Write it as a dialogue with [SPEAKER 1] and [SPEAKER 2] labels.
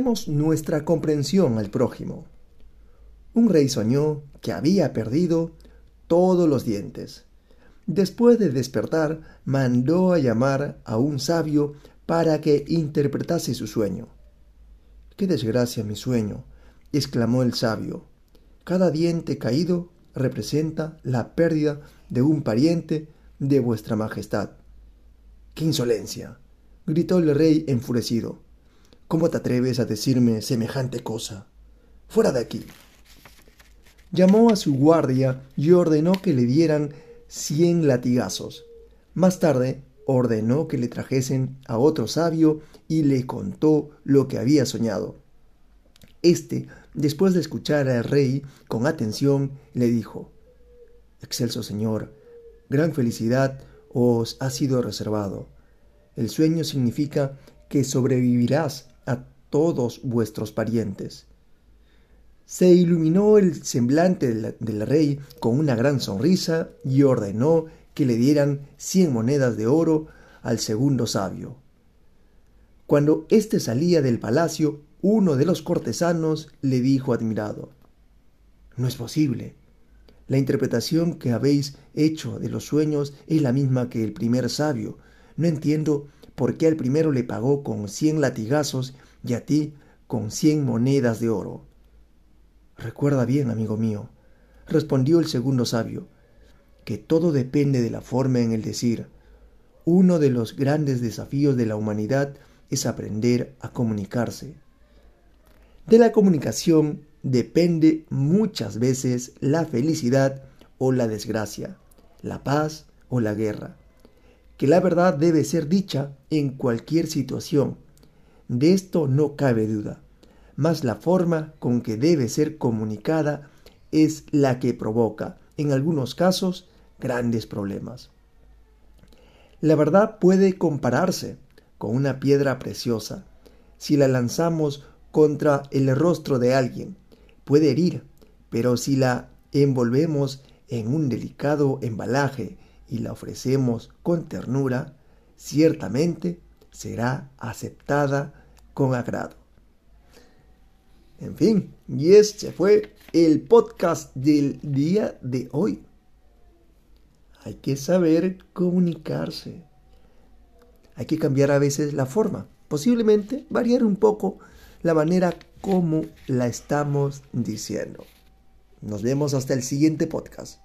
[SPEAKER 1] Nuestra comprensión al prójimo. Un rey soñó que había perdido todos los dientes. Después de despertar, mandó a llamar a un sabio para que interpretase su sueño. Qué desgracia mi sueño, exclamó el sabio. Cada diente caído representa la pérdida de un pariente de vuestra majestad. ¡Qué insolencia! gritó el rey enfurecido. ¿Cómo te atreves a decirme semejante cosa? Fuera de aquí. Llamó a su guardia y ordenó que le dieran cien latigazos. Más tarde ordenó que le trajesen a otro sabio y le contó lo que había soñado. Este, después de escuchar al rey con atención, le dijo Excelso Señor, gran felicidad os ha sido reservado. El sueño significa que sobrevivirás a todos vuestros parientes. Se iluminó el semblante del, rey con una gran sonrisa y ordenó que le dieran cien monedas de oro al segundo sabio. Cuando éste salía del palacio, uno de los cortesanos le dijo admirado No es posible. La interpretación que habéis hecho de los sueños es la misma que el primer sabio. No entiendo por qué al primero le pagó con cien latigazos y a ti con cien monedas de oro. Recuerda bien, amigo mío, respondió el segundo sabio, que todo depende de la forma en el decir. Uno de los grandes desafíos de la humanidad es aprender a comunicarse. De la comunicación depende muchas veces la felicidad o la desgracia, la paz o la guerra. Que la verdad debe ser dicha en cualquier situación. De esto no cabe duda, mas la forma con que debe ser comunicada es la que provoca, en algunos casos, grandes problemas. La verdad puede compararse con una piedra preciosa. Si la lanzamos contra el rostro de alguien, puede herir, pero si la envolvemos en un delicado embalaje y la ofrecemos con ternura, ciertamente será aceptada con agrado. En fin, y este fue el podcast del día de hoy. Hay que saber comunicarse. Hay que cambiar a veces la forma. Posiblemente variar un poco la manera como la estamos diciendo. Nos vemos hasta el siguiente podcast.